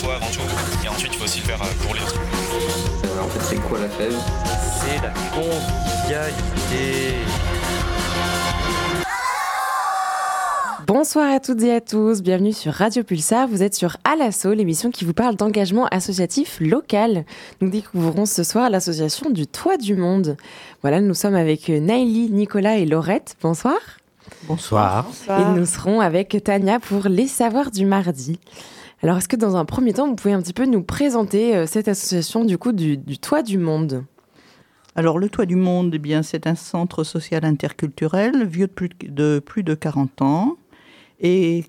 Soi avant tout. Et ensuite, il faut aussi le faire pour les autres. en fait, c'est quoi la fève? C'est la convivialité. Bonsoir à toutes et à tous, bienvenue sur Radio Pulsar. Vous êtes sur Alasso, l'émission qui vous parle d'engagement associatif local. Nous découvrons ce soir l'association du Toit du Monde. Voilà, nous sommes avec Naïli, Nicolas et Laurette. Bonsoir. Bonsoir. Et nous serons avec Tania pour les savoirs du mardi. Alors, est-ce que dans un premier temps, vous pouvez un petit peu nous présenter euh, cette association du coup du, du Toit du Monde? Alors, le Toit du Monde, eh bien, c'est un centre social interculturel vieux de plus de, plus de 40 ans et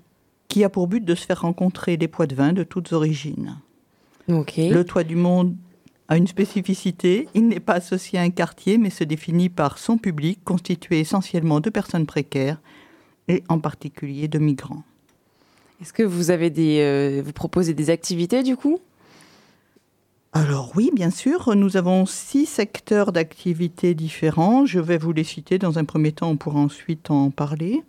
qui a pour but de se faire rencontrer des poids de vin de toutes origines. Le Toit du Monde a une spécificité. Il n'est pas associé à un quartier, mais se définit par son public, constitué essentiellement de personnes précaires et en particulier de migrants. Est-ce que vous avez des, euh, vous proposez des activités du coup? Alors oui, bien sûr, nous avons six secteurs d'activité différents. Je vais vous les citer dans un premier temps, on pourra ensuite en parler.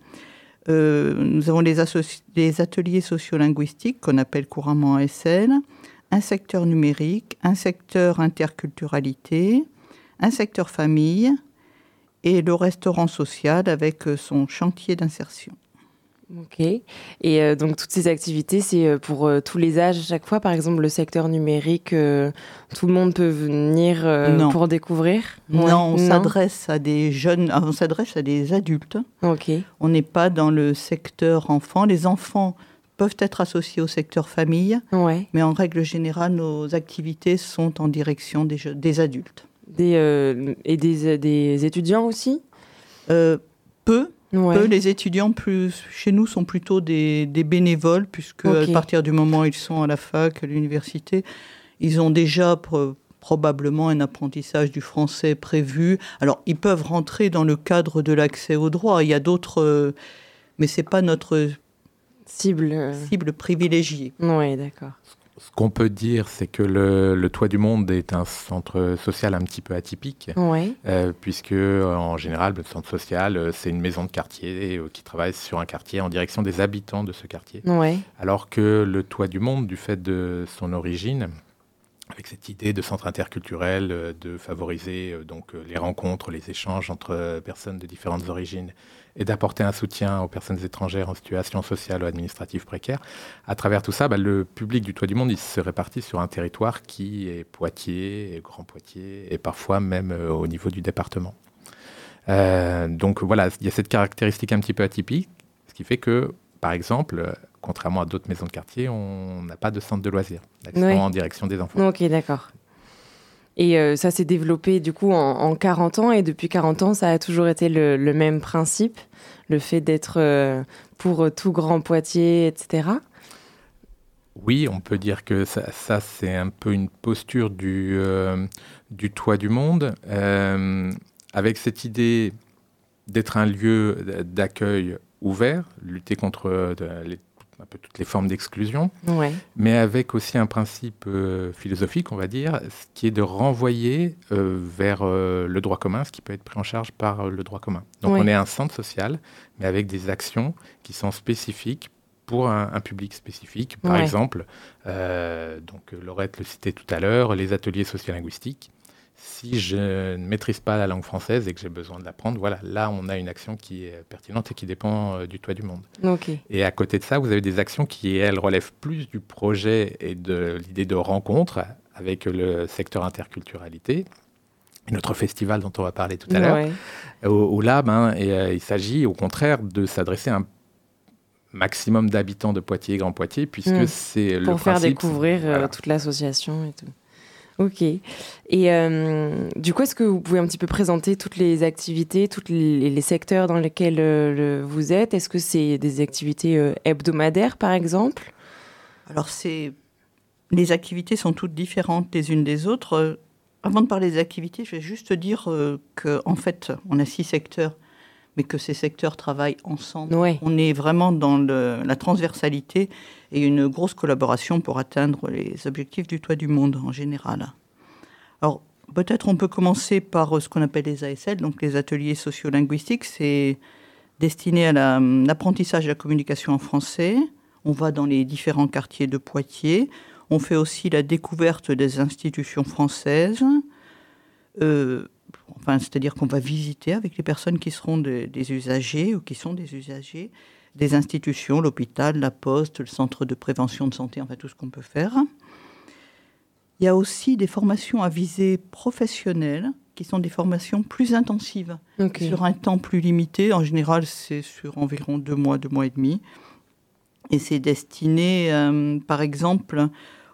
Euh, nous avons les, ateliers sociolinguistiques qu'on appelle couramment ASL, un secteur numérique, un secteur interculturalité, un secteur famille et le restaurant social avec son chantier d'insertion. Ok. Et euh, donc toutes ces activités, c'est euh, pour euh, tous les âges à chaque fois? Par exemple, le secteur numérique, tout le monde peut venir pour découvrir? Non, on s'adresse à des jeunes, ah, on s'adresse à des adultes. Ok. On n'est pas dans le secteur enfant. Les enfants peuvent être associés au secteur famille, ouais. mais en règle générale, nos activités sont en direction des, des adultes. Des, et des, des, étudiants aussi? Peu, les étudiants plus, chez nous sont plutôt des, bénévoles, puisque à partir du moment où ils sont à la fac, à l'université, ils ont déjà probablement un apprentissage du français prévu. Alors, ils peuvent rentrer dans le cadre de l'accès au droit. Il y a d'autres, mais c'est pas notre cible, cible privilégiée. Oui, d'accord. Ce qu'on peut dire, c'est que le, Toit du Monde est un centre social un petit peu atypique, euh, puisque en général, le centre social, euh, c'est une maison de quartier euh, qui travaille sur un quartier en direction des habitants de ce quartier. Alors que le Toit du Monde, du fait de son origine, avec cette idée de centre interculturel, de favoriser donc les rencontres, les échanges entre personnes de différentes origines et d'apporter un soutien aux personnes étrangères en situation sociale ou administrative précaire. À travers tout ça, bah, le public du Toit du Monde, il se répartit sur un territoire qui est Poitiers, et Grand Poitiers, et parfois même euh, au niveau du département. Euh, donc voilà, il y a cette caractéristique un petit peu atypique, ce qui fait que, par exemple, contrairement à d'autres maisons de quartier, on n'a pas de centre de loisirs, en direction des enfants. Ok, d'accord. Et euh, ça s'est développé du coup en, 40 ans et depuis 40 ans, ça a toujours été le, même principe, le fait d'être euh, pour tout grand Poitiers, etc. Oui, on peut dire que ça, c'est un peu une posture du, euh, du toit du monde, avec cette idée d'être un lieu d'accueil ouvert, lutter contre les un peu toutes les formes d'exclusion, mais avec aussi un principe euh, philosophique, on va dire, ce qui est de renvoyer euh, vers euh, le droit commun, ce qui peut être pris en charge par le droit commun. Donc on est un centre social, mais avec des actions qui sont spécifiques pour un, public spécifique. Par exemple, donc Laurette le citait tout à l'heure, les ateliers sociolinguistiques si je ne maîtrise pas la langue française et que j'ai besoin de l'apprendre, voilà, là, on a une action qui est pertinente et qui dépend euh, du toit du monde. Et à côté de ça, vous avez des actions qui, elles, relèvent plus du projet et de l'idée de rencontre avec le secteur interculturalité. notre festival dont on va parler tout à l'heure, où, là, ben, euh, il s'agit au contraire de s'adresser à un maximum d'habitants de Poitiers, Grand Poitiers, puisque hmm. c'est le Pour faire découvrir euh, toute l'association et tout. Ok. Et euh, du coup, est-ce que vous pouvez un petit peu présenter toutes les activités, tous les, secteurs dans lesquels euh, vous êtes? Est-ce que c'est des activités euh, hebdomadaires, par exemple? Alors, les activités sont toutes différentes les unes des autres. avant de parler des activités, je vais juste dire qu'en fait, on a six secteurs, mais que ces secteurs travaillent ensemble. On est vraiment dans la transversalité et une grosse collaboration pour atteindre les objectifs du toit du monde en général. Alors, peut-être on peut commencer par euh, ce qu'on appelle les ASL, donc les ateliers sociolinguistiques. C'est destiné à l'apprentissage de la communication en français. On va dans les différents quartiers de Poitiers. On fait aussi la découverte des institutions françaises. Euh, enfin, c'est-à-dire qu'on va visiter avec les personnes qui seront des, usagers ou qui sont des usagers des institutions, l'hôpital, la poste, le centre de prévention de santé, enfin tout ce qu'on peut faire. Il y a aussi des formations à visée professionnelle qui sont des formations plus intensives, sur un temps plus limité. En général, c'est sur environ deux mois, deux mois et demi. Et c'est destiné, euh, par exemple,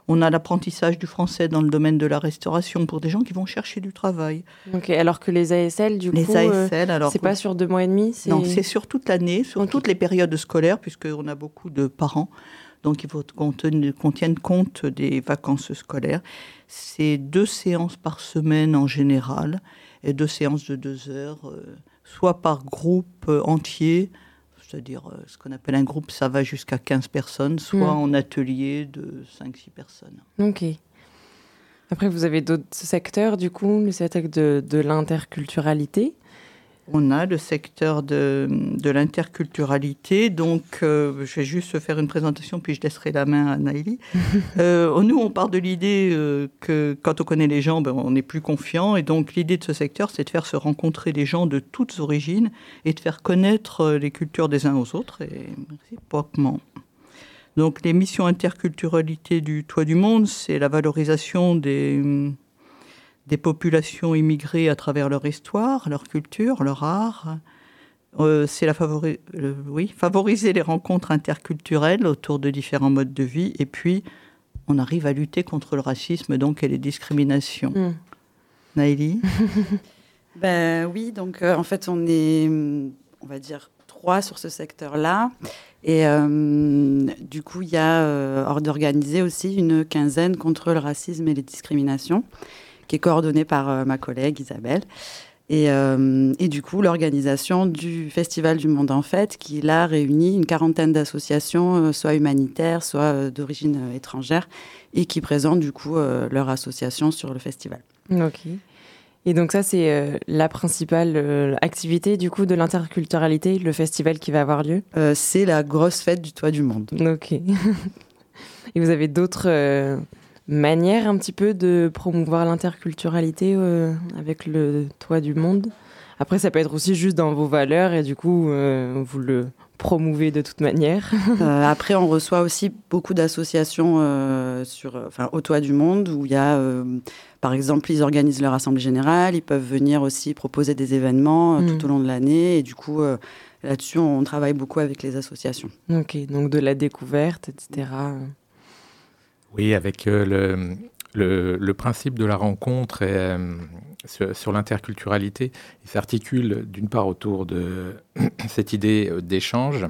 on a l'apprentissage du français dans le domaine de la restauration pour des gens qui vont chercher du travail. Ok, alors que les ASL, du les coup, ASL, euh, alors c'est pas sur deux mois et demi Non, c'est sur toute l'année, sur toutes les périodes scolaires, puisqu'on a beaucoup de parents. Donc il faut qu'on tienne compte des vacances scolaires. C'est deux séances par semaine en général, et deux séances de deux heures, euh, soit par groupe euh, entier, c'est-à-dire euh, ce qu'on appelle un groupe, ça va jusqu'à 15 personnes, soit hmm. en atelier de 5-6 personnes. Ok. Après, vous avez d'autres secteurs, du coup, le secteur de, de l'interculturalité? On a le secteur de, de l'interculturalité. Donc, euh, je vais juste faire une présentation, puis je laisserai la main à Naïli. euh, nous, on part de l'idée euh, que quand on connaît les gens, ben, on est plus confiant. Et donc, l'idée de ce secteur, c'est de faire se rencontrer des gens de toutes origines et de faire connaître les cultures des uns aux autres, et réciproquement. Donc, les missions interculturalité du Toit du Monde, c'est la valorisation des des populations immigrées à travers leur histoire, leur culture, leur art. Euh, c'est la favori oui, favoriser les rencontres interculturelles autour de différents modes de vie. Et puis, on arrive à lutter contre le racisme donc, et les discriminations. Mm. Naïli ben, Oui, donc euh, en fait, on est, on va dire, trois sur ce secteur-là. Et euh, du coup, il y a hors d'organiser aussi une quinzaine contre le racisme et les discriminations qui est coordonnée par euh, ma collègue Isabelle. Et, euh, et, du coup, l'organisation du Festival du Monde en Fête, qui là réunit une quarantaine d'associations, euh, soit humanitaires, soit d'origine étrangère, et qui présentent du coup leur association sur le festival. Ok. Et donc ça, c'est la principale activité du coup de l'interculturalité, le festival qui va avoir lieu? C'est la grosse fête du Toit du Monde. Ok. et vous avez d'autres manière un petit peu de promouvoir l'interculturalité euh, avec le toit du monde. Après, ça peut être aussi juste dans vos valeurs et du coup, euh, vous le promouvez de toute manière. Euh, après, on reçoit aussi beaucoup d'associations sur, enfin, au toit du monde où il y a, par exemple, ils organisent leur assemblée générale, ils peuvent venir aussi proposer des événements tout mm. au long de l'année et du coup, là-dessus, on travaille beaucoup avec les associations. Ok, donc de la découverte, etc. Oui, avec euh, le, principe de la rencontre euh, sur, l'interculturalité, il s'articule d'une part autour de cette idée d'échange,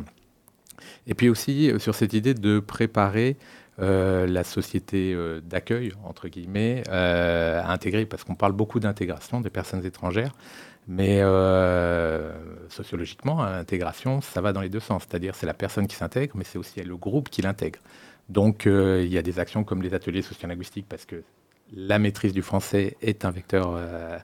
et puis aussi sur cette idée de préparer euh, la société d'accueil, entre guillemets, à intégrer, parce qu'on parle beaucoup d'intégration des personnes étrangères, mais sociologiquement, l'intégration, ça va dans les deux sens, c'est-à-dire c'est la personne qui s'intègre, mais c'est aussi le groupe qui l'intègre. Donc euh, il y a des actions comme les ateliers sociolinguistiques parce que la maîtrise du français est un vecteur euh,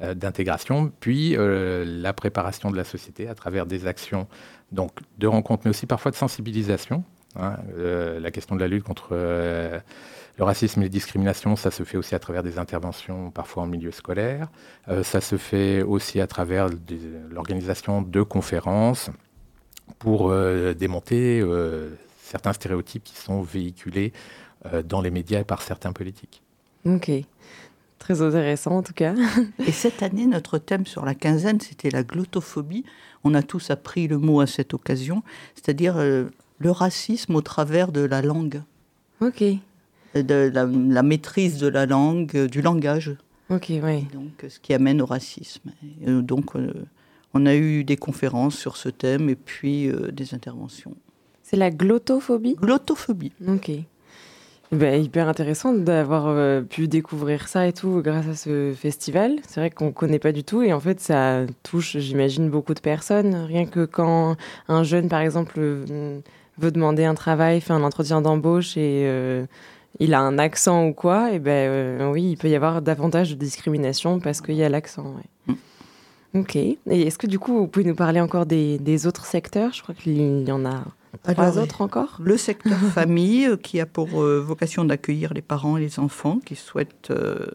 euh, d'intégration, puis la préparation de la société à travers des actions donc, de rencontres, mais aussi parfois de sensibilisation. Hein. la question de la lutte contre le racisme et les discriminations, ça se fait aussi à travers des interventions parfois en milieu scolaire. ça se fait aussi à travers l'organisation de conférences pour démonter certains stéréotypes qui sont véhiculés euh, dans les médias et par certains politiques. Ok. Très intéressant en tout cas. Et cette année, notre thème sur la quinzaine, c'était la glottophobie. On a tous appris le mot à cette occasion, c'est-à-dire euh, le racisme au travers de la langue. Ok. De la, maîtrise de la langue, du langage. Ok, oui. Donc, ce qui amène au racisme. Euh, donc, on a eu des conférences sur ce thème et puis des interventions. C'est la glottophobie Glottophobie. Ok. Ben, hyper intéressant d'avoir euh, pu découvrir ça et tout grâce à ce festival. C'est vrai qu'on ne connaît pas du tout et en fait ça touche, j'imagine, beaucoup de personnes. Rien que quand un jeune, par exemple, euh, veut demander un travail, fait un entretien d'embauche et euh, il a un accent ou quoi, et ben oui, il peut y avoir davantage de discrimination parce qu'il y a l'accent. Mm. Ok. Et est-ce que du coup, vous pouvez nous parler encore des, des autres secteurs? Je crois qu'il y en a Trois autres encore? Le secteur famille, euh, qui a pour euh, vocation d'accueillir les parents et les enfants qui souhaitent, euh,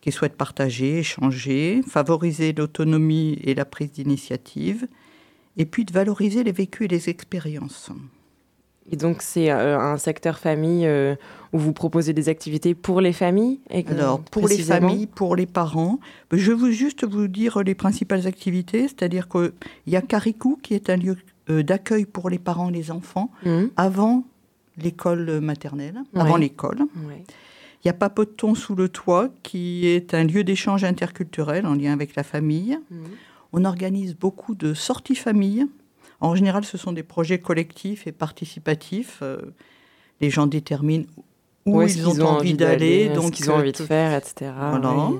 qui souhaitent partager, échanger, favoriser l'autonomie et la prise d'initiative, et puis de valoriser les vécus et les expériences. Et donc c'est un secteur famille où vous proposez des activités pour les familles Alors pour les familles, pour les parents, je veux juste vous dire les principales activités, c'est-à-dire qu'il y a Caricou qui est un lieu euh, d'accueil pour les parents et les enfants mmh. avant l'école maternelle, avant l'école. Il y a Papoton sous le toit, qui est un lieu d'échange interculturel en lien avec la famille. Mmh. On organise beaucoup de sorties famille. En général, ce sont des projets collectifs et participatifs. Euh, les gens déterminent où, ils, ont, envie d'aller, donc ce qu'ils ont envie de faire, etc. Voilà.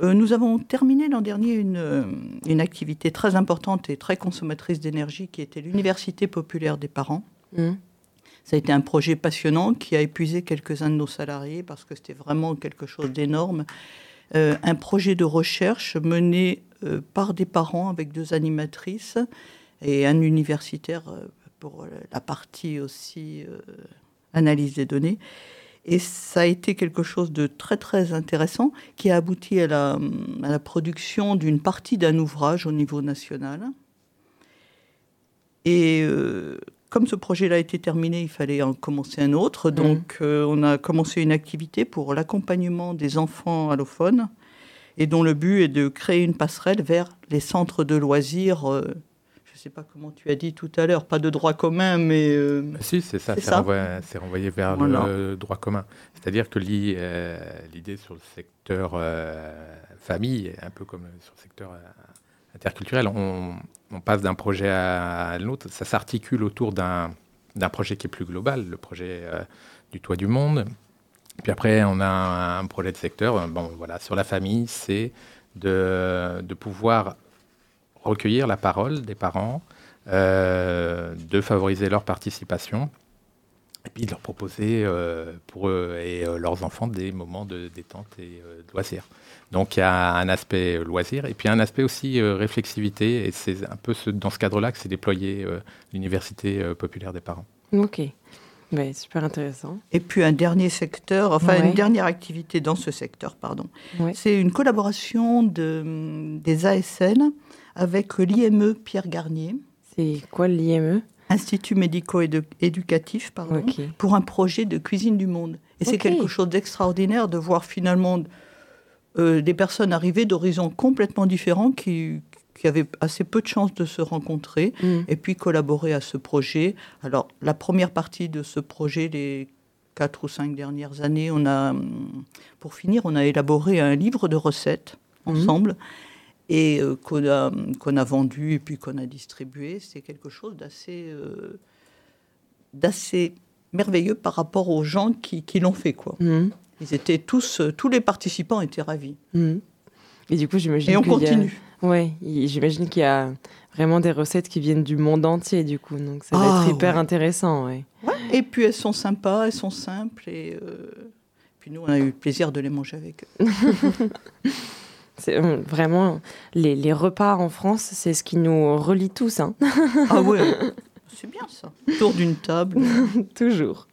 Euh, nous avons terminé l'an dernier une, euh, une, activité très importante et très consommatrice d'énergie qui était l'Université populaire des parents. Mmh. Ça a été un projet passionnant qui a épuisé quelques-uns de nos salariés parce que c'était vraiment quelque chose d'énorme. Euh, un projet de recherche mené par des parents avec deux animatrices et un universitaire pour la partie aussi analyse des données. Et ça a été quelque chose de très très intéressant qui a abouti à la, à la production d'une partie d'un ouvrage au niveau national. Et euh, comme ce projet-là a été terminé, il fallait en commencer un autre. Mmh. Donc euh, on a commencé une activité pour l'accompagnement des enfants allophones et dont le but est de créer une passerelle vers les centres de loisirs. Euh, sais pas comment tu as dit tout à l'heure, pas de droit commun, mais... Euh, si, c'est ça, c'est renvoyé, vers le droit commun. C'est-à-dire que euh, l'idée sur le secteur euh, famille, un peu comme sur le secteur interculturel, on, passe d'un projet à, l'autre, ça s'articule autour d'un projet qui est plus global, le projet du toit du monde. Puis après, on a un, un projet de secteur. Bon, voilà, sur la famille, c'est de, de pouvoir recueillir la parole des parents, euh, de favoriser leur participation et puis de leur proposer euh, pour eux et euh, leurs enfants des moments de détente et de loisirs. Donc il y a un aspect loisir et puis un aspect aussi réflexivité et c'est un peu ce, dans ce cadre-là que s'est déployé l'Université populaire des parents. Ok. Ouais, super intéressant. Et puis un dernier secteur, enfin une dernière activité dans ce secteur, pardon. C'est une collaboration de, des ASN avec l'IME Pierre Garnier. C'est quoi l'IME Institut médico-éducatif, pardon, pour un projet de cuisine du monde. Et c'est quelque chose d'extraordinaire de voir finalement euh, des personnes arriver d'horizons complètement différents qui, qui avaient assez peu de chances de se rencontrer mm. et puis collaborer à ce projet. Alors, la première partie de ce projet, les quatre ou cinq dernières années, on a, pour finir, on a élaboré un livre de recettes mm. ensemble et euh, qu'on a, qu'on a vendu et puis qu'on a distribué. C'est quelque chose d'assez, euh, d'assez merveilleux par rapport aux gens qui, qui l'ont fait. Quoi. Mmh. Ils étaient tous, euh, tous les participants étaient ravis. Mmh. Et du coup, j'imagine. Et on continue. Oui, j'imagine qu'il y a vraiment des recettes qui viennent du monde entier, du coup. Donc ça va être ah, hyper intéressant. Ouais. Et puis elles sont sympas, elles sont simples. Et puis nous, on a eu le plaisir de les manger avec eux. C'est euh, vraiment les, repas en France, c'est ce qui nous relie tous. Hein. ah ouais, c'est bien ça. Autour d'une table. Toujours.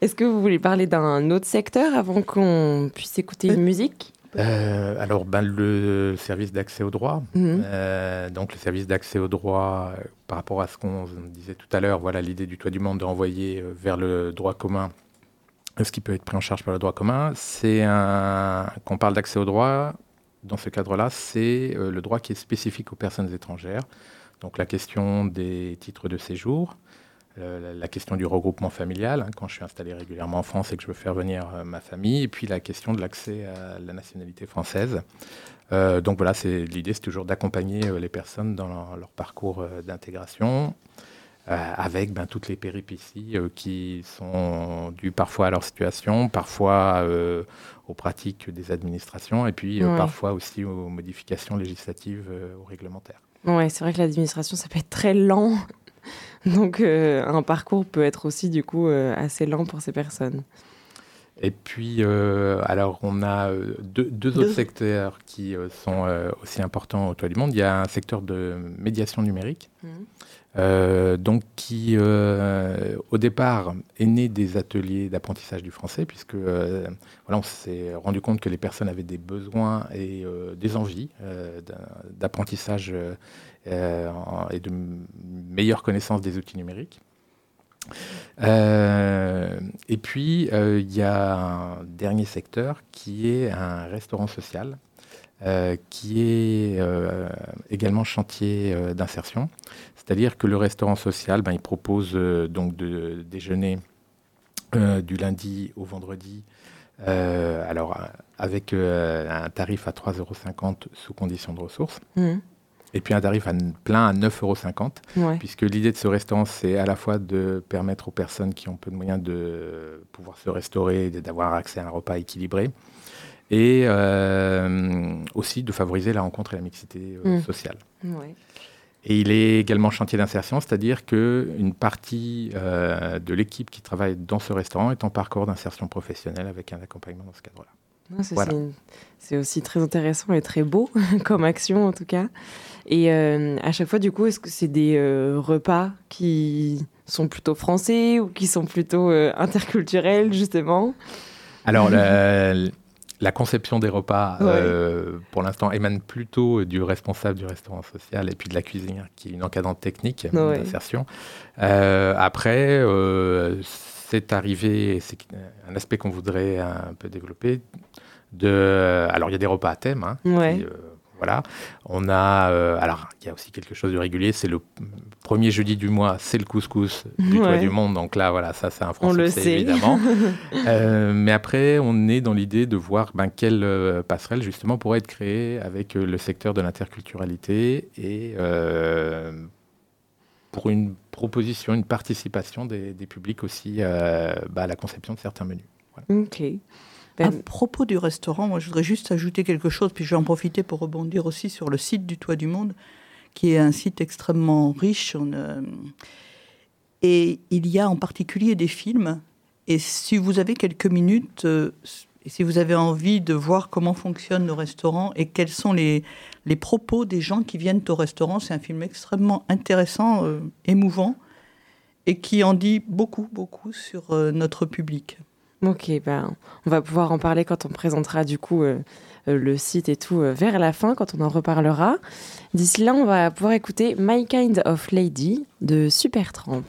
Est-ce que vous voulez parler d'un autre secteur avant qu'on puisse écouter une musique? euh, alors, ben, le service d'accès au droit. Mhm. Euh, donc, le service d'accès au droit, par rapport à ce qu'on disait tout à l'heure, voilà l'idée du toit du monde d'envoyer vers le droit commun ce qui peut être pris en charge par le droit commun. C'est un. Qu'on parle d'accès au droit, dans ce cadre-là, c'est euh, le droit qui est spécifique aux personnes étrangères. Donc la question des titres de séjour, euh, la question du regroupement familial, hein, quand je suis installé régulièrement en France et que je veux faire venir euh, ma famille, et puis la question de l'accès à la nationalité française. donc voilà, l'idée, c'est toujours d'accompagner les personnes dans leur, parcours d'intégration. Avec ben, toutes les péripéties qui sont dues parfois à leur situation, parfois aux pratiques des administrations et puis parfois aussi aux modifications législatives ou réglementaires. Ouais, c'est vrai que l'administration, ça peut être très lent. Donc, un parcours peut être aussi, du coup, assez lent pour ces personnes. Et puis, euh, alors, on a euh, deux, autres secteurs qui euh, sont aussi importants au toit du monde. Il y a un secteur de médiation numérique, mmh. Donc qui, au départ, est né des ateliers d'apprentissage du français, puisque voilà, on s'est rendu compte que les personnes avaient des besoins et des envies d'apprentissage et de meilleure connaissance des outils numériques. Euh, et puis, euh, il y a un dernier secteur qui est un restaurant social, euh, qui est également chantier d'insertion. C'est-à-dire que le restaurant social, ben, il propose donc de déjeuner du lundi au vendredi, alors avec un tarif à 3,50 euros sous condition de ressources. Mmh. Et puis un tarif à plein à 9,50 euros. Puisque l'idée de ce restaurant, c'est à la fois de permettre aux personnes qui ont peu de moyens de pouvoir se restaurer, d'avoir accès à un repas équilibré. Et euh, aussi de favoriser la rencontre et la mixité euh, mm. sociale. Et il est également chantier d'insertion, c'est-à-dire qu'une partie euh, de l'équipe qui travaille dans ce restaurant est en parcours d'insertion professionnelle avec un accompagnement dans ce cadre-là. C'est aussi très intéressant et très beau comme action en tout cas. Et euh, à chaque fois, du coup, est-ce que c'est des euh, repas qui sont plutôt français ou qui sont plutôt interculturels, justement? Alors, la, conception des repas, pour l'instant, émane plutôt du responsable du restaurant social et puis de la cuisinière, qui est une encadrante technique d'insertion. après, c'est arrivé, c'est un aspect qu'on voudrait un peu développer. De, alors, il y a des repas à thème. Hein, voilà. On a, euh, alors, il y a aussi quelque chose de régulier, c'est le premier jeudi du mois, c'est le couscous du toit du monde. Donc là, voilà, ça, c'est un français, évidemment. Euh, mais après, on est dans l'idée de voir ben, quelle euh, passerelle, justement, pourrait être créée avec le secteur de l'interculturalité et pour une proposition, une participation des, publics aussi bah, à la conception de certains menus. Ok. À propos du restaurant, moi je voudrais juste ajouter quelque chose, puis je vais en profiter pour rebondir aussi sur le site du Toit du Monde, qui est un site extrêmement riche. Euh, et il y a en particulier des films. Et si vous avez quelques minutes, euh, si vous avez envie de voir comment fonctionnent nos restaurants et quels sont les, propos des gens qui viennent au restaurant, c'est un film extrêmement intéressant, euh, émouvant, et qui en dit beaucoup, beaucoup sur notre public. Ok, ben, on va pouvoir en parler quand on présentera du coup le site et tout euh, vers la fin, quand on en reparlera. D'ici là, on va pouvoir écouter My Kind of Lady de Supertramp.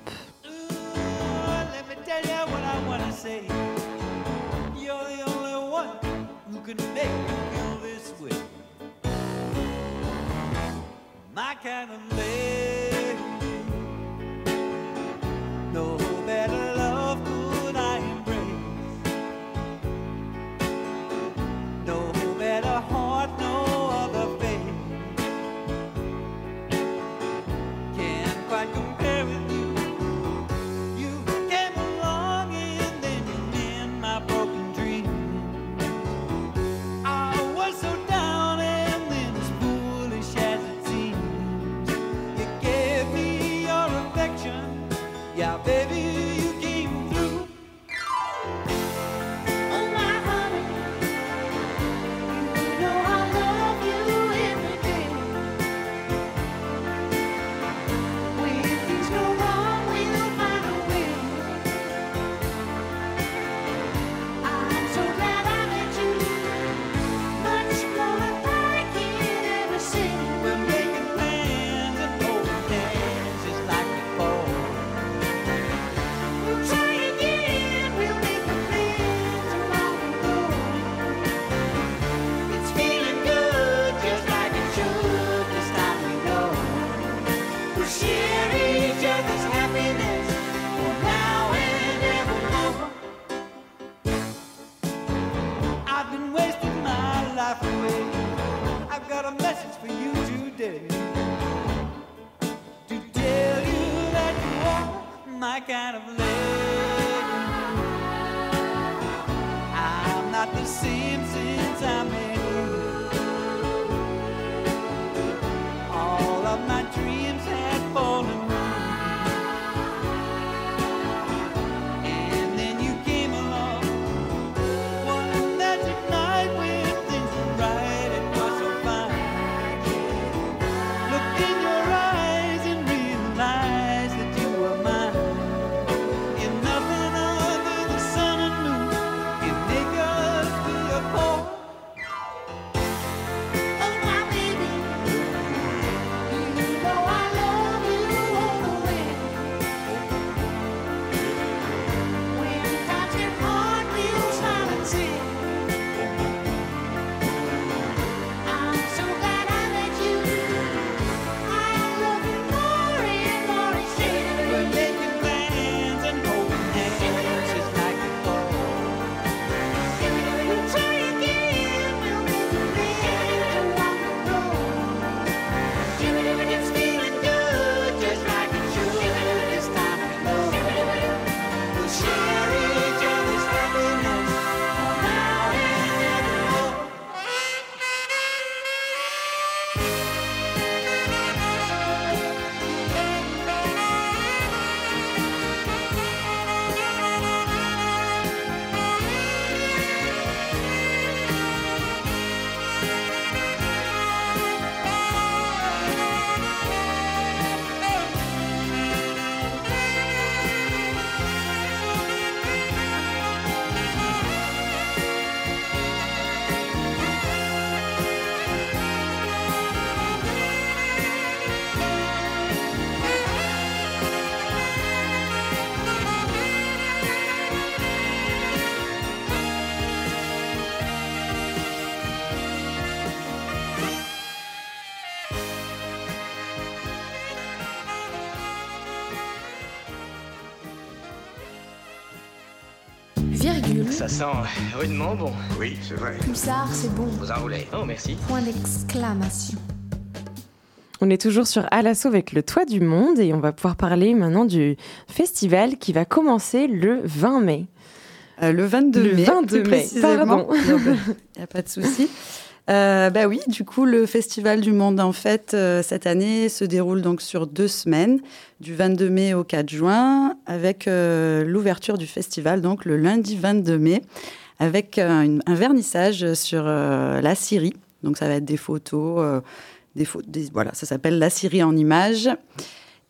Ça sent rudement bon. Oui, c'est vrai. Pulsar, c'est bon. Vous enroulez. Oh, merci. Point d'exclamation. On est toujours sur À l'assaut avec le toit du monde et on va pouvoir parler maintenant du festival qui va commencer le 20 mai. Euh, le 22 Le mai. 22 plus mai, précisément. pardon. Il n'y a pas de souci. Euh, bah oui, du coup, le Festival du Monde, en fait, euh, cette année, se déroule donc sur deux semaines, du 22 mai au 4 juin, avec euh, l'ouverture du festival, donc le lundi 22 mai, avec euh, un vernissage sur euh, la Syrie. Donc, ça va être des photos, des, des- voilà, ça s'appelle la Syrie en images.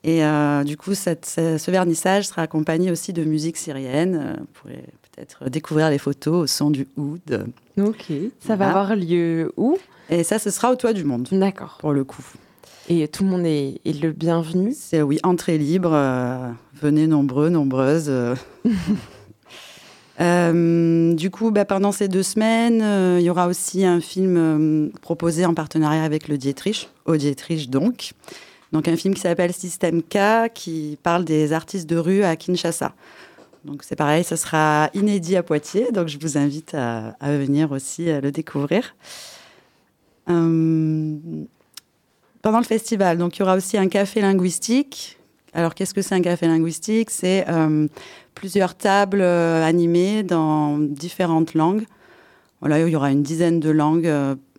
Et euh, du coup, cette- ce, ce vernissage sera accompagné aussi de musique syrienne. Euh, Vous pourrez peut-être découvrir les photos au son du oud. Ok. Ça va avoir lieu où? Et ça, ce sera au toit du monde. D'accord. Pour le coup. Et tout le monde est, est le bienvenu? C'est oui, entrée libre. euh, venez nombreux, nombreuses. Euh, du coup, bah, pendant ces deux semaines, euh, il y aura aussi un film euh, proposé en partenariat avec le Dietrich, au Dietrich donc. Donc un film qui s'appelle Système K, qui parle des artistes de rue à Kinshasa. Donc c'est pareil, ça sera inédit à Poitiers, donc je vous invite à, à venir aussi euh, le découvrir. Euh, pendant le festival, donc il y aura aussi un café linguistique. Alors qu'est-ce que c'est un café linguistique? C'est euh, plusieurs tables animées dans différentes langues. Voilà, il y aura une dizaine de langues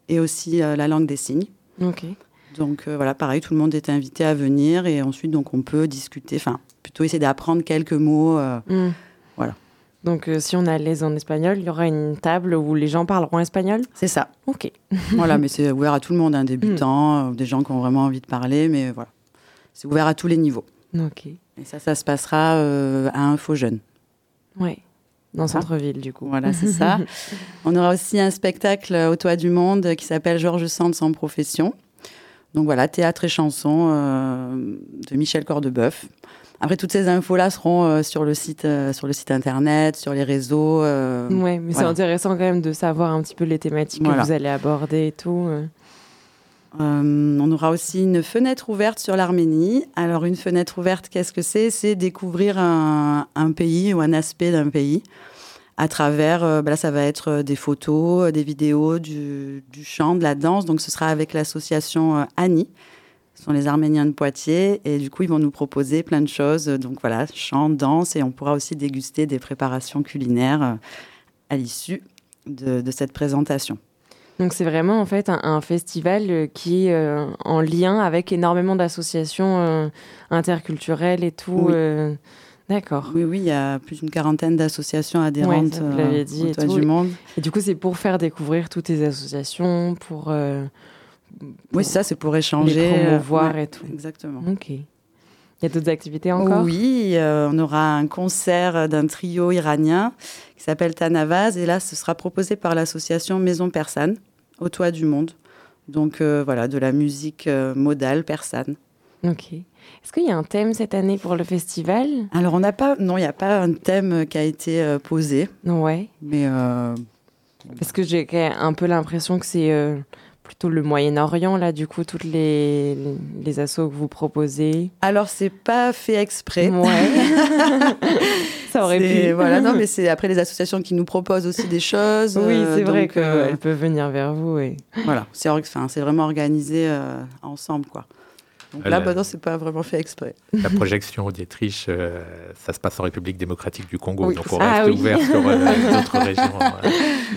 et aussi la langue des signes. Ok. Donc euh, voilà, pareil, tout le monde est invité à venir et ensuite donc on peut discuter, enfin plutôt essayer d'apprendre quelques mots. euh, Hmm. Voilà. Donc, euh, si on est à l'aise en espagnol, il y aura une table où les gens parleront espagnol? C'est ça. Ok. voilà, mais c'est ouvert à tout le monde, un débutant, euh, des gens qui ont vraiment envie de parler, mais voilà, c'est ouvert à tous les niveaux. Ok. Et ça, ça se passera à Info Jeune. Ouais. Dans le centre-ville, du coup. Voilà, c'est ça. On aura aussi un spectacle au Toit du Monde qui s'appelle Georges Sand sans profession. Donc voilà, théâtre et chanson euh, de Michel Cordebeuf. Après, toutes ces infos-là seront euh, sur, le site, euh, sur le site internet, sur les réseaux. euh, Ouais, mais c'est intéressant quand même de savoir un petit peu les thématiques Voilà. que vous allez aborder et tout. on aura aussi une fenêtre ouverte sur l'Arménie. Alors, une fenêtre ouverte, qu'est-ce que c'est? C'est découvrir un, un pays ou un aspect d'un pays à travers, euh, bah là, ça va être euh, des photos, euh, des vidéos, du, du chant, de la danse. Donc, ce sera avec l'association Annie. Ce sont les Arméniens de Poitiers. Et du coup, ils vont nous proposer plein de choses. Donc voilà, chant, danse. Et on pourra aussi déguster des préparations culinaires à l'issue de, de cette présentation. Donc c'est vraiment en fait un, un festival qui est euh, en lien avec énormément d'associations euh, interculturelles et tout. Oui. euh, D'accord. Oui, oui, il y a plus d'une quarantaine d'associations Ouais, adhérentes vous euh, dit et du Monde. Et du coup, c'est pour faire découvrir toutes les associations, pour, euh, Oui, ça, c'est pour échanger. les euh, promouvoir ouais, et tout. Exactement. Ok. Il y a d'autres activités encore? Oui, euh, on aura un concert d'un trio iranien qui s'appelle Tanavaz. Et là, ce sera proposé par l'association Maison Persane, au toit du monde. Donc euh, voilà, de la musique modale persane. Ok. Est-ce qu'il y a un thème cette année pour le festival? Alors, on n'a pas, non, il n'y a pas un thème qui a été euh, posé. Ouais. Mais euh, Parce que j'ai un peu l'impression que c'est euh, plutôt le Moyen-Orient, là, du coup, toutes les, les assos que vous proposez. alors, c'est pas fait exprès. Ouais. Ça aurait pu. Voilà, non, mais c'est après les associations qui nous proposent aussi des choses. Oui, euh, c'est vrai donc, euh, qu'elles peuvent venir vers vous. Et... Voilà, c'est enfin, vraiment organisé euh, ensemble, quoi. Donc là, la- bah c'est pas vraiment fait exprès. La projection d'Autriche, euh, ça se passe en République démocratique du Congo, Oui. donc on Ah reste oui. ouvert sur euh, d'autres régions.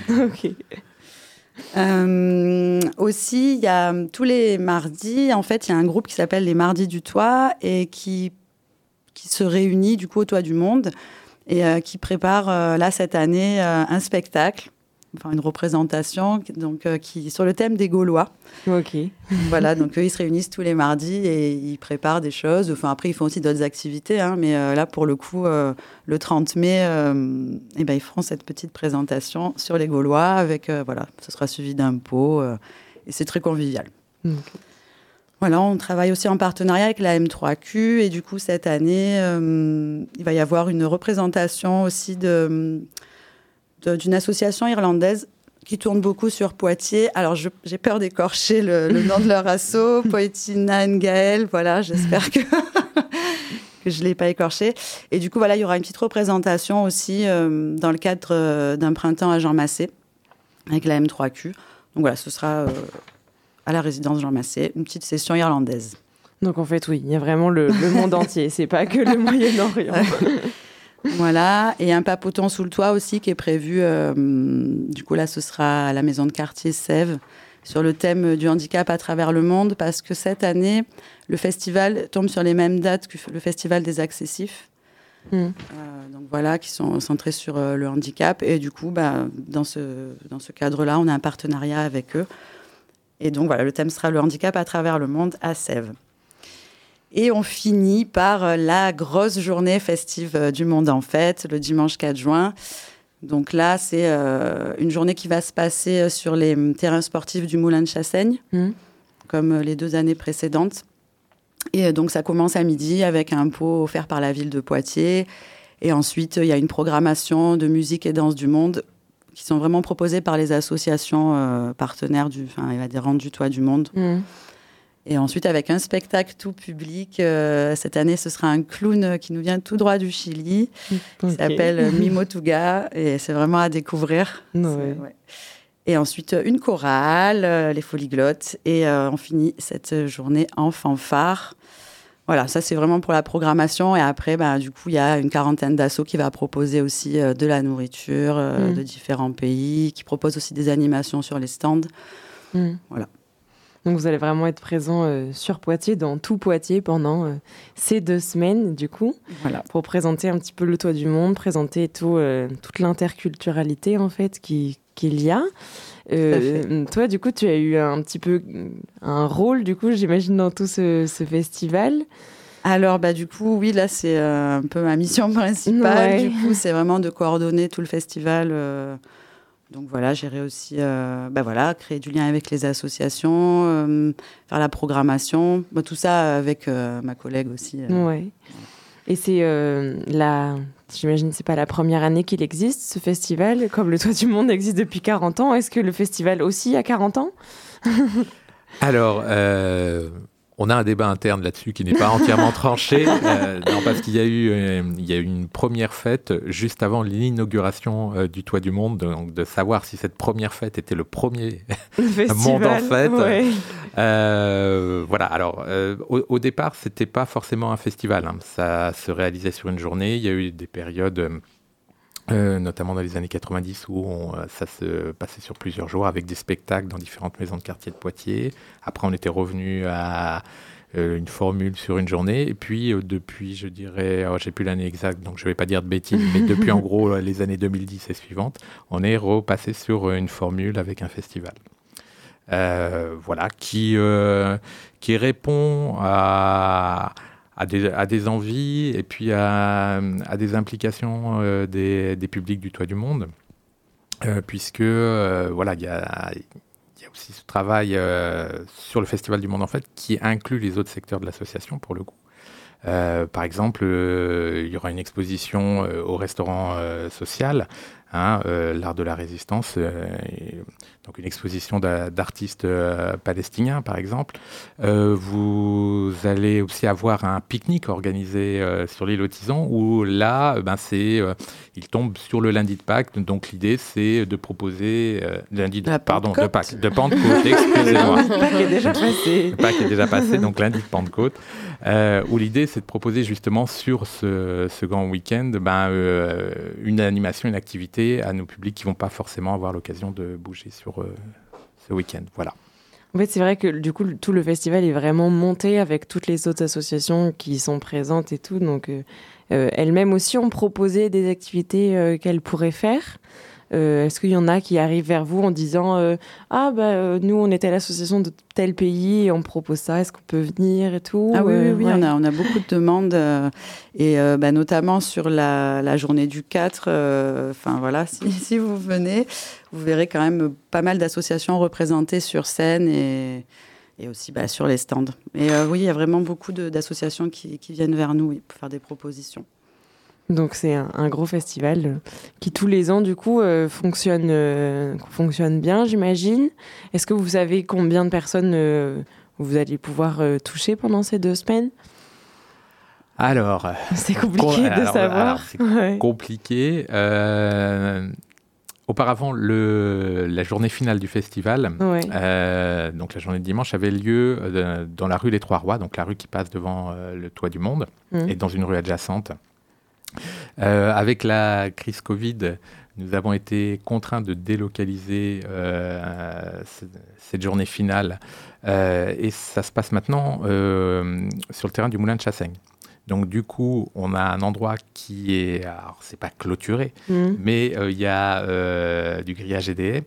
ok. Euh, aussi, il y a euh, tous les mardis, en fait, il y a un groupe qui s'appelle les Mardis du Toit et qui, qui se réunit du coup au Toit du Monde et euh, qui prépare là cette année un spectacle, enfin une représentation, donc euh, qui sur le thème des Gaulois. Ok. Voilà, donc eux, ils se réunissent tous les mardis et ils préparent des choses. Enfin, après, ils font aussi d'autres activités, hein, mais euh, là, pour le coup, euh, le 30 mai, euh, eh ben, ils feront cette petite présentation sur les Gaulois avec, voilà, ce sera suivi d'un pot et c'est très convivial. Voilà, on travaille aussi en partenariat avec la M3Q et du coup, cette année, il va y avoir une représentation aussi de- d'une association irlandaise qui tourne beaucoup sur Poitiers. Alors, j'ai peur d'écorcher le, le nom de leur asso, Poetina Ngael. Voilà, j'espère que, que je ne l'ai pas écorché. Et du coup, voilà, il y aura une petite représentation aussi euh, dans le cadre euh, d'un printemps à Jean Massé avec la M3Q. Donc voilà, ce sera euh, à la résidence Jean Massé, une petite session irlandaise. Donc en fait, oui, il y a vraiment le, le monde entier. C'est pas que le Moyen-Orient. Voilà, et un papoton sous le toit aussi qui est prévu. euh, du coup, là, ce sera à la maison de quartier Sèvres sur le thème du handicap à travers le monde parce que cette année, le festival tombe sur les mêmes dates que le festival des accessifs. Mm. Euh, donc voilà, qui sont centrés sur euh, le handicap. Et du coup, bah, dans ce, dans ce cadre-là, on a un partenariat avec eux. Et donc voilà, le thème sera le handicap à travers le monde à Sèvres. Et on finit par euh, la grosse journée festive euh, du monde en fête, le dimanche 4 juin. Donc là, c'est euh, une journée qui va se passer sur les hum, terrains sportifs du Moulin de Chassaigne, Mhm. comme les deux années précédentes. Et donc ça commence à midi avec un pot offert par la ville de Poitiers. Et ensuite, il y a une programmation de musique et danse du monde qui sont vraiment proposées par les associations euh, partenaires du, enfin, du Toit du Monde. Mm. Et ensuite, avec un spectacle tout public, euh, cette année, ce sera un clown qui nous vient tout droit du Chili, Ok. qui s'appelle euh, Mimo Tuga, et c'est vraiment à découvrir. Ouais. Et ensuite, euh, une chorale, euh, les Polyglottes, et euh, on finit cette journée en fanfare. Voilà, ça c'est vraiment pour la programmation. Et après, bah, du coup, il y a une quarantaine d'assauts qui va proposer aussi de la nourriture Mm. de différents pays, qui propose aussi des animations sur les stands. Mm. Voilà. Donc vous allez vraiment être présent euh, sur Poitiers, dans tout Poitiers pendant euh, ces deux semaines, du coup, Voilà. pour présenter un petit peu le toit du monde, présenter tout, euh, toute l'interculturalité en fait qui- qu'il y a. Euh, toi, du coup, tu as eu un petit peu euh, un rôle, du coup, j'imagine, dans tout ce, ce festival. Alors, bah, du coup, oui, là, c'est un peu ma mission principale. Ouais. Du coup, c'est vraiment de coordonner tout le festival. euh, donc voilà, gérer aussi, euh, bah, voilà, créer du lien avec les associations, euh, faire la programmation, tout ça avec euh, ma collègue aussi. euh. Ouais. Et c'est euh, la. J'imagine c'est pas la première année qu'il existe, ce festival. Comme le Toit du Monde existe depuis 40 ans, est-ce que le festival aussi a 40 ans? Alors, euh, on a un débat interne là-dessus qui n'est pas entièrement tranché. euh, non, parce qu'il y, a eu, euh, il y a eu une première fête juste avant l'inauguration euh, du Toit du Monde, donc de savoir si cette première fête était le premier Le monde en festival, fête. ouais. Euh, voilà, alors au, au départ, c'était pas forcément un festival. hein. Ça se réalisait sur une journée. Il y a eu des périodes, euh, notamment dans les années 90, où on, euh, ça se passait sur plusieurs jours avec des spectacles dans différentes maisons de quartier de Poitiers. Après, on était revenu à euh, une formule sur une journée. Et puis, euh, depuis, je dirais, oh, j'ai plus l'année exacte, donc je vais pas dire de bêtises, mais depuis en gros les années 2010 et suivantes, on est repassé sur une formule avec un festival. Euh, voilà, qui, euh, qui répond à, à, des, envies et puis à, des implications euh, des, publics du Toit du Monde, Euh, puisque euh, voilà, il y y a aussi ce travail sur le Festival du Monde en fait qui inclut les autres secteurs de l'association pour le coup. Par exemple, il y aura une exposition au restaurant social, hein, euh, l'art de la résistance, euh, et donc une exposition d'a- d'artistes euh, palestiniens, par exemple. Vous allez aussi avoir un pique-nique organisé sur l'île Otizan, où là, ben, c'est, il tombe sur le lundi de Pâques. Donc l'idée, c'est de proposer lundi de, pardon, de Pentecôte. Pâques, de Pentecôte. Excusez-moi. Le Pâques est déjà passé. Le Pâques est déjà passé, donc lundi de Pentecôte, euh, où l'idée c'est de proposer justement sur ce, ce grand week-end ben, euh, une animation, une activité à nos publics qui vont pas forcément avoir l'occasion de bouger sur euh, ce week-end. Voilà. En fait, c'est vrai que du coup, tout le festival est vraiment monté avec toutes les autres associations qui sont présentes et tout. Donc, euh, euh, elles-mêmes aussi ont proposé des activités euh, qu'elles pourraient faire. Euh, Est-ce qu'il y en a qui arrivent vers vous en disant euh, Ah, bah, euh, nous, on était à l'association de tel pays et on propose ça, est-ce qu'on peut venir et tout Ah oui, oui, oui, ouais. on, a, on a beaucoup de demandes, et bah, notamment sur la, la journée du 4. euh, Enfin voilà, si, si vous venez, vous verrez quand même pas mal d'associations représentées sur scène et, et aussi bah, sur les stands. Et oui, il y a vraiment beaucoup d'associations qui, qui viennent vers nous oui, pour faire des propositions. Donc c'est un, un gros festival euh, qui tous les ans du coup euh, fonctionne euh, fonctionne bien, j'imagine. Est-ce que vous savez combien de personnes vous allez pouvoir toucher pendant ces deux semaines? Alors, C'est compliqué de alors, savoir. c'est Ouais. compliqué. Auparavant, le, la journée finale du festival, Ouais. euh, donc la journée de dimanche, avait lieu euh, dans la rue des Trois Rois, donc la rue qui passe devant euh, le Toit du Monde, Mhm. et dans une rue adjacente. Euh, avec la crise Covid, nous avons été contraints de délocaliser euh, ce- cette journée finale, euh, et ça se passe maintenant sur le terrain du Moulin de Chassaigne. Donc du coup, on a un endroit qui est, alors c'est pas clôturé, Mhm. mais euh, il y a euh, du grillage EDF.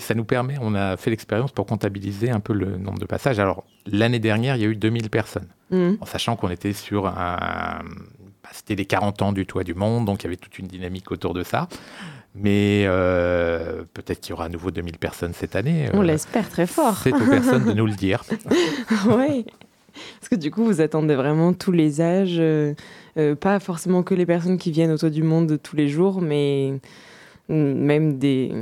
Ça nous permet, on a fait l'expérience pour comptabiliser un peu le nombre de passages. Alors l'année dernière, il y a eu 2000 personnes, Mhm. en sachant qu'on était sur un, c'était les 40 ans du toit du monde, donc il y avait toute une dynamique autour de ça. Mais euh, peut-être qu'il y aura à nouveau 2000 personnes cette année. On Euh, l'espère très fort. C'est aux personnes de nous le dire. ouais. Parce que du coup, vous attendez vraiment tous les âges, euh, euh, pas forcément que les personnes qui viennent autour du monde tous les jours, mais mm, même des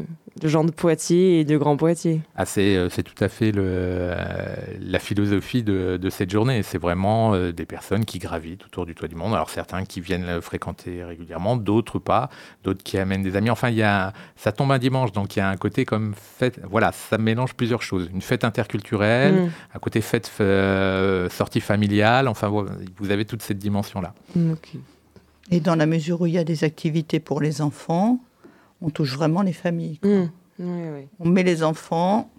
gens de Poitiers et de Grand Poitiers. Ah, c'est, euh, c'est tout à fait le, euh, la philosophie de, de cette journée. C'est vraiment euh, des personnes qui gravitent autour du toit du monde. Alors certains qui viennent le fréquenter régulièrement, d'autres pas, d'autres qui amènent des amis. Enfin, il y a, ça tombe un dimanche, donc il y a un côté comme fête. Voilà, ça mélange plusieurs choses. Une fête interculturelle, Mm. un côté fête euh, sortie familiale. Enfin, vous avez toute cette dimension-là. Et dans la mesure où il y a des activités pour les enfants, on touche vraiment les familles. quoi. Mm. Ouais. On met les enfants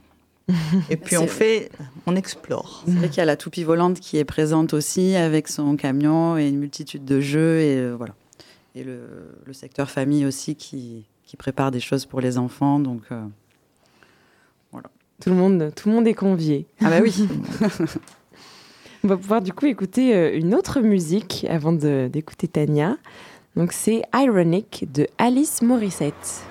et puis on fait, on explore. C'est vrai qu'il y a la toupie volante qui est présente aussi avec son camion et une multitude de jeux et euh, voilà. Et le, le secteur famille aussi qui, qui prépare des choses pour les enfants. Donc euh, voilà. Tout le monde, tout le monde est convié. Ah bah oui. On va pouvoir du coup écouter euh, une autre musique avant d'écouter Tania. Donc c'est Ironic de Alice Morissette.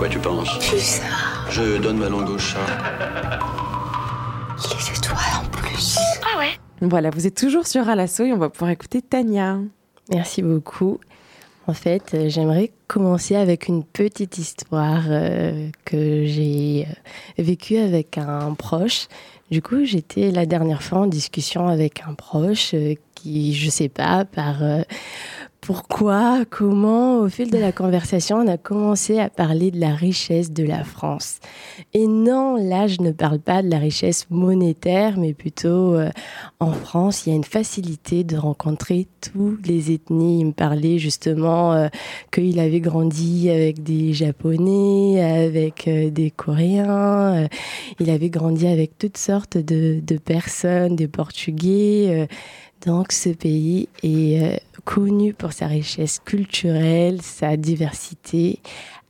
Quoi tu penses Je donne ma langue au chat. Les étoiles en plus. Ah ouais Voilà, vous êtes toujours sur Alasso et on va pouvoir écouter Tania. Merci beaucoup. En fait, euh, j'aimerais commencer avec une petite histoire euh, que j'ai euh, vécue avec un proche. Du coup, j'étais la dernière fois en discussion avec un proche euh, qui, je sais pas, par euh, pourquoi, comment, au fil de la conversation, on a commencé à parler de la richesse de la France. Et non, là, je ne parle pas de la richesse monétaire, mais plutôt euh, en France, il y a une facilité de rencontrer toutes les ethnies. Il me parlait justement euh, qu'il avait grandi avec des Japonais, avec euh, des Coréens, il avait grandi avec toutes sortes de, de personnes, des Portugais. Donc ce pays est euh, connu pour sa richesse culturelle, sa diversité,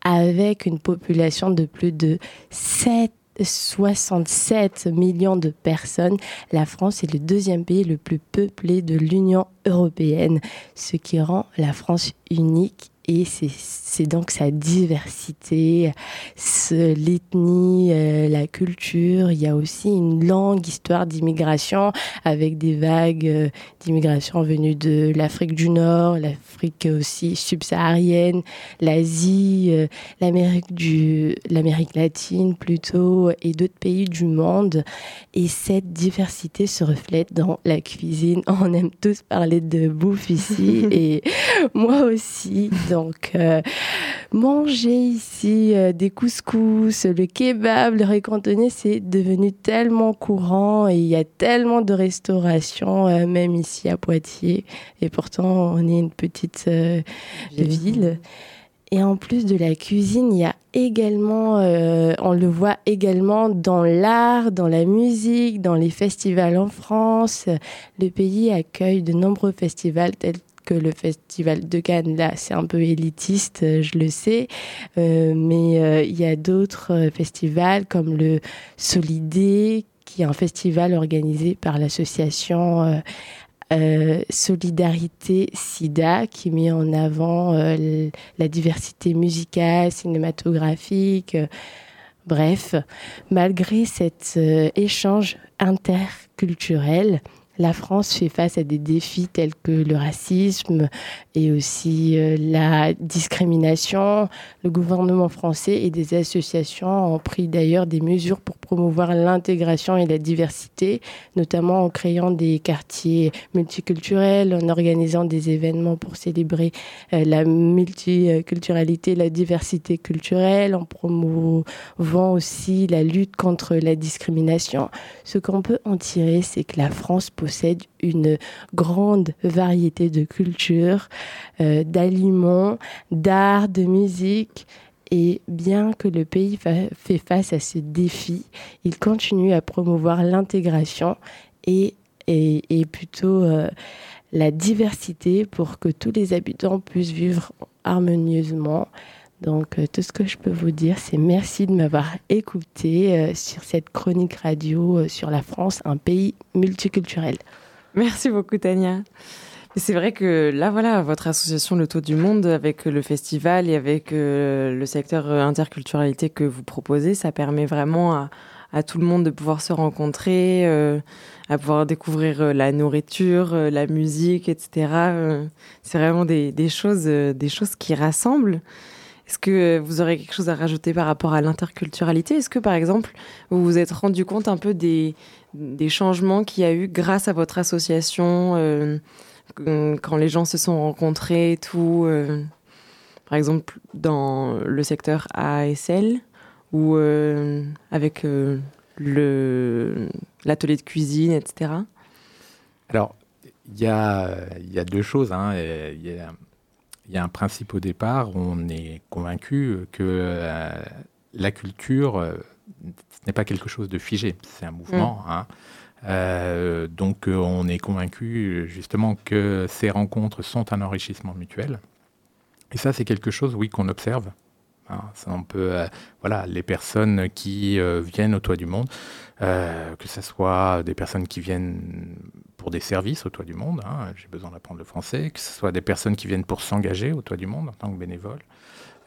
avec une population de plus de 7 67 millions de personnes. La France est le deuxième pays le plus peuplé de l'Union européenne, ce qui rend la France unique et c'est- donc sa diversité, l'ethnie, euh, la culture. Il y a aussi une longue histoire d'immigration avec des vagues euh, d'immigration venues de l'Afrique du Nord, l'Afrique aussi subsaharienne, l'Asie, euh, l'Amérique du, l'Amérique latine plutôt et d'autres pays du monde. Et cette diversité se reflète dans la cuisine. On aime tous parler de bouffe ici et moi aussi. Donc, euh, manger ici euh, des couscous, le kebab, le riz cantonais, c'est devenu tellement courant et il y a tellement de restauration, euh, même ici à Poitiers. Et pourtant, on est une petite ville. Et en plus de la cuisine, il y a également, euh, on le voit également dans l'art, dans la musique, dans les festivals en France. Le pays accueille de nombreux festivals tels que le festival de Cannes. Là, c'est un peu élitiste, euh, je le sais, Euh, mais euh, il y a d'autres festivals comme le Solidé, qui est un festival organisé par l'association Solidarité SIDA qui met en avant la diversité musicale, cinématographique. bref, malgré cet échange interculturel, la France fait face à des défis tels que le racisme et aussi euh, la discrimination. Le gouvernement français et des associations ont pris d'ailleurs des mesures pour promouvoir l'intégration et la diversité, notamment en créant des quartiers multiculturels, en organisant des événements pour célébrer euh, la multiculturalité, la diversité culturelle, en promouvant aussi la lutte contre la discrimination. Ce qu'on peut en tirer, c'est que la France possède une grande variété de cultures, euh, d'aliments, d'art, de musique Et bien que le pays fa- fait face à ce défi, il continue à promouvoir l'intégration et, et, et plutôt euh, la diversité pour que tous les habitants puissent vivre harmonieusement. Donc euh, tout ce que je peux vous dire, c'est merci de m'avoir écouté euh, sur cette chronique radio euh, sur la France, un pays multiculturel. Merci beaucoup, Tania. C'est vrai que là, voilà, votre association Le Taux du Monde, avec le festival et avec le secteur interculturalité que vous proposez, ça permet vraiment à, tout le monde de pouvoir se rencontrer, à pouvoir découvrir la nourriture, la musique, etc. C'est vraiment des, choses, des choses qui rassemblent. Est-ce que vous aurez quelque chose à rajouter par rapport à l'interculturalité? Est-ce que, par exemple, vous vous êtes rendu compte un peu des, changements qu'il y a eu grâce à votre association euh, euh, quand les gens se sont rencontrés et tout euh, Par exemple, dans le secteur ASL ou euh, avec euh, l'atelier de cuisine, etc. Alors, il y a, deux choses. hein. Euh, Il y, a, il y a un principe au départ, on est convaincu que euh, la culture, euh, ce n'est pas quelque chose de figé, c'est un mouvement. hein. Euh, donc, on est convaincu justement que ces rencontres sont un enrichissement mutuel. Et ça, c'est quelque chose, oui, qu'on observe. hein. Ça, on peut, voilà, les personnes qui viennent au Toit du Monde, que ce soit des personnes qui viennent pour des services au Toit du Monde, hein, j'ai besoin d'apprendre le français, que ce soit des personnes qui viennent pour s'engager au Toit du Monde en tant que bénévole.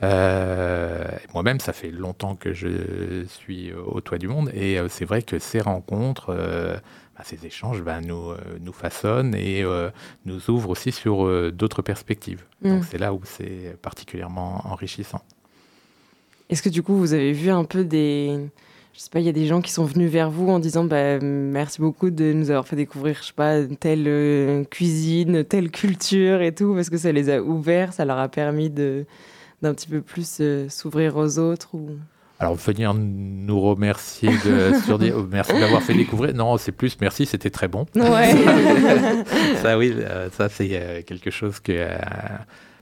Euh, Moi-même, ça fait longtemps que je suis au Toit du Monde et euh, c'est vrai que ces rencontres, euh, bah, ces échanges bah, nous, nous façonnent et nous ouvrent aussi sur d'autres perspectives. Donc Mm. c'est là où c'est particulièrement enrichissant. Est-ce que du coup, vous avez vu un peu des... Je sais pas, il y a des gens qui sont venus vers vous en disant bah, merci beaucoup de nous avoir fait découvrir, je sais pas, telle euh, cuisine, telle culture et tout, parce que ça les a ouverts, ça leur a permis de d'un petit peu plus euh, s'ouvrir aux autres ou... Alors venir nous remercier de sur des- oh, merci d'avoir fait découvrir. Non, c'est plus merci, c'était très bon. Ouais. ça oui, euh, ça c'est quelque chose que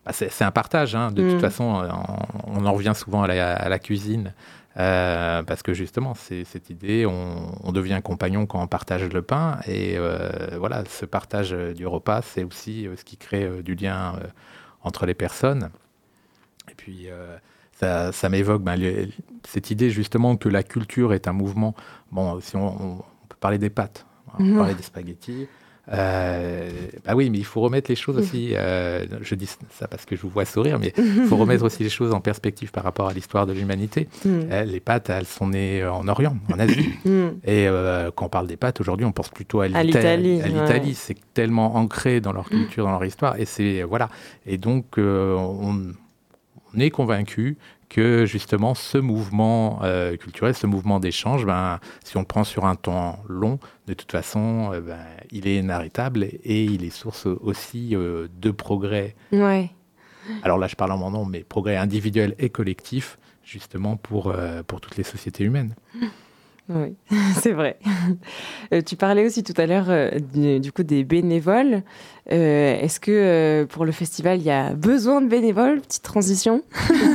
bah, c'est un partage. hein. De Mm. toute façon, euh, on, on en revient souvent à la, à la cuisine. Euh, parce que justement, c'est cette idée, on, on devient compagnon quand on partage le pain. Et euh, voilà, ce partage du repas, c'est aussi euh, ce qui crée du lien entre les personnes. Et puis, ça, ça m'évoque ben, cette idée justement que la culture est un mouvement. Bon, si on, peut parler des pâtes, on peut parler des spaghettis. Euh, bah oui, mais il faut remettre les choses aussi. euh, je dis ça parce que je vous vois sourire, mais il faut remettre aussi les choses en perspective par rapport à l'histoire de l'humanité. Mhm. Euh, les pâtes, elles sont nées en Orient, en Asie. Mhm. Et euh, quand on parle des pâtes, aujourd'hui, on pense plutôt à À l'Ita- l'Italie, à ouais. l'Italie. C'est tellement ancré dans leur culture, dans leur histoire. Et c'est voilà. Et donc, on, on est convaincu que justement ce mouvement euh, culturel, ce mouvement d'échange, ben, si on le prend sur un temps long, de toute façon, euh, ben, il est inarrêtable et, et il est source aussi euh, de progrès. Ouais. Alors là, je parle en mon nom, mais progrès individuel et collectif, justement pour, euh, pour toutes les sociétés humaines. Oui, c'est vrai. Euh, tu parlais aussi tout à l'heure euh, du, du coup des bénévoles. Euh, Est-ce que pour le festival, il y a besoin de bénévoles? Petite transition.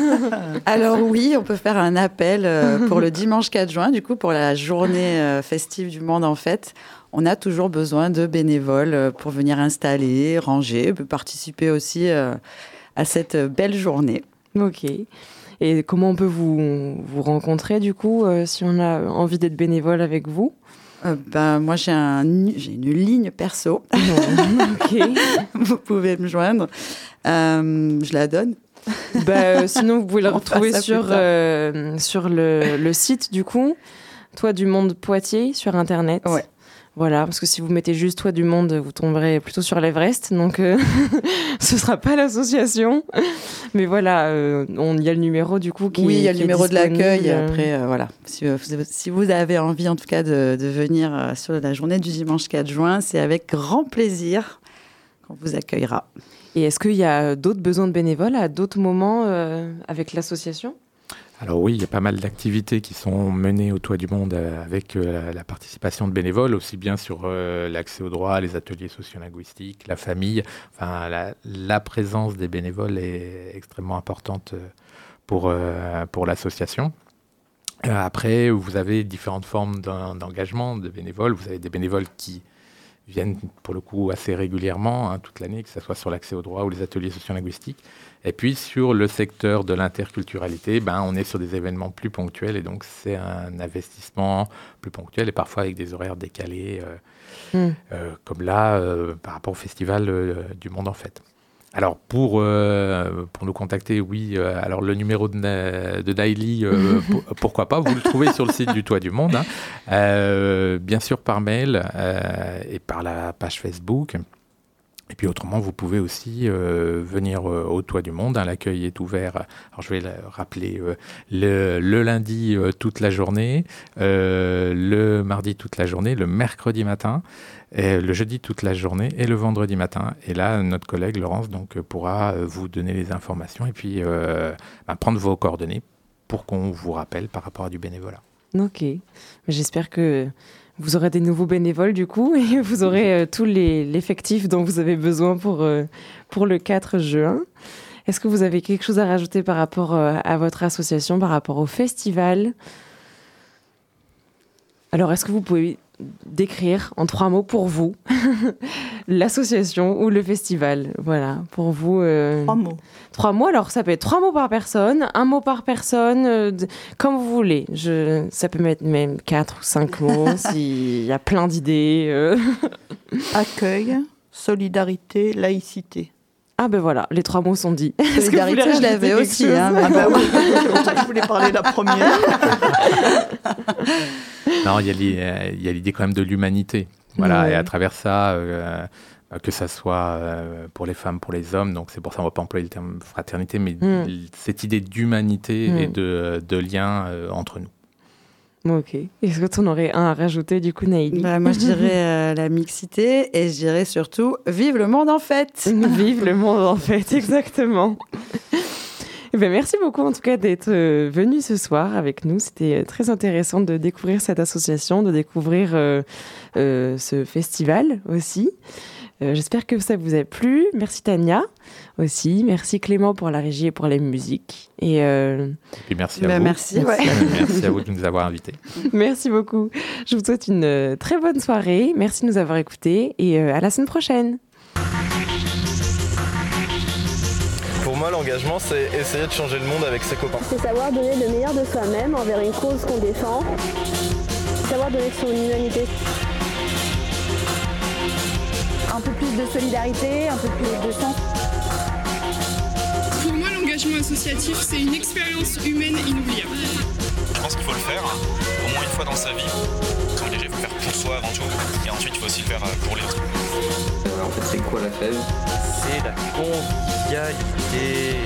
Alors oui, on peut faire un appel pour le dimanche 4 juin, du coup pour la journée festive du monde en fait. On a toujours besoin de bénévoles pour venir installer, ranger, participer aussi à cette belle journée. Ok. Et comment on peut vous, vous rencontrer du coup euh, si on a envie d'être bénévole avec vous? Euh, ben, moi j'ai un, j'ai une ligne perso. Vous pouvez me joindre. Euh, je la donne. Bah, euh, sinon, vous pouvez fera retrouver sur, sur le, le site du coup, Toi du Monde Poitiers sur Internet. Ouais. Voilà, parce que si vous mettez juste Toi du Monde, vous tomberez plutôt sur l'Everest, donc euh, ce sera pas l'association. Mais voilà, euh, on- il y a le numéro du coup qui oui, il y a le numéro de l'accueil. Après, euh, voilà. Si, euh, vous- si vous avez envie, en tout cas, de, de venir euh, sur la journée du dimanche 4 juin, c'est avec grand plaisir qu'on vous accueillera. Et est-ce qu'il y a d'autres besoins de bénévoles à d'autres moments euh, avec l'association? Alors oui, il y a pas mal d'activités qui sont menées au Toit du Monde euh, avec euh, la participation de bénévoles, aussi bien sur euh, l'accès au droit, les ateliers sociolinguistiques, la famille. Enfin, la, la présence des bénévoles est extrêmement importante pour, pour l'association. Après, vous avez différentes formes d'en- d'engagement de bénévoles. Vous avez des bénévoles qui viennent pour le coup assez régulièrement, hein, toute l'année, que ce soit sur l'accès au droit ou les ateliers sociolinguistiques. Et puis sur le secteur de l'interculturalité, ben, on est sur des événements plus ponctuels et donc c'est un investissement plus ponctuel et parfois avec des horaires décalés, euh, Mm. euh, comme là euh, par rapport au festival du monde en fête. Alors pour, euh, pour nous contacter, oui, euh, alors le numéro de, de Daily, euh, pour- pourquoi pas, vous le trouvez sur le site du Toit du Monde, hein. Euh, bien sûr par mail euh, et par la page Facebook. Et puis autrement, vous pouvez aussi euh, venir euh, au Toit du Monde. L'accueil est ouvert, alors je vais le rappeler, euh, le, lundi toute la journée, le mardi toute la journée, le mercredi matin, le jeudi toute la journée et le vendredi matin. Et là, notre collègue Laurence donc, pourra vous donner les informations et puis bah, prendre vos coordonnées pour qu'on vous rappelle par rapport à du bénévolat. Ok. J'espère que vous aurez des nouveaux bénévoles du coup et vous aurez euh, tout l'effectif dont vous avez besoin pour, euh, pour le 4 juin. Est-ce que vous avez quelque chose à rajouter par rapport euh, à votre association, par rapport au festival? Alors, est-ce que vous pouvez décrire en trois mots pour vous l'association ou le festival Voilà, pour vous. euh, Trois mots. Trois mots, alors ça peut être trois mots par personne, un mot par personne, euh, comme vous voulez. Je, ça peut mettre même quatre ou cinq mots s'il y a plein d'idées. euh. Accueil, solidarité, laïcité. Ah ben voilà, les trois mots sont dits. Solidarité, je l'avais aussi, hein, Ah bah oui, c'est pour ça que je voulais parler la première. Non, il y a l'idée quand même de l'humanité. Voilà, Ouais. et à travers ça, euh, que ça soit euh, pour les femmes, pour les hommes, donc c'est pour ça qu'on ne va pas employer le terme fraternité, mais Mm. cette idée d'humanité Mm. et de, de lien euh, entre nous. Ok. Est-ce que tu en aurais un à rajouter du coup, Naïli Bah, moi, je dirais euh, la mixité et je dirais surtout vive le monde en fête. Vive le monde en fait, exactement. Eh ben, merci beaucoup en tout cas d'être euh, venu ce soir avec nous. C'était euh, très intéressant de découvrir cette association, de découvrir euh, ce festival aussi. J'espère que ça vous a plu. Merci Tania aussi. Merci Clément pour la régie et pour les musiques. Et euh, Et puis merci à Bah, vous. merci, ouais. Merci à vous de nous avoir invités. merci beaucoup. Je vous souhaite une euh, très bonne soirée. Merci de nous avoir écoutés et euh, à la semaine prochaine. Pour moi, l'engagement, c'est essayer de changer le monde avec ses copains. C'est savoir donner le meilleur de soi-même envers une cause qu'on défend. Savoir donner son humanité. Un peu plus de solidarité, un peu plus de sens. L'engagement associatif, c'est une expérience humaine inoubliable. Je pense qu'il faut le faire au moins une fois dans sa vie. S'engager, il faut le faire pour soi avant tout. Et ensuite, il faut aussi le faire euh, pour les autres. Euh, en fait, c'est quoi la fève? C'est la convivialité.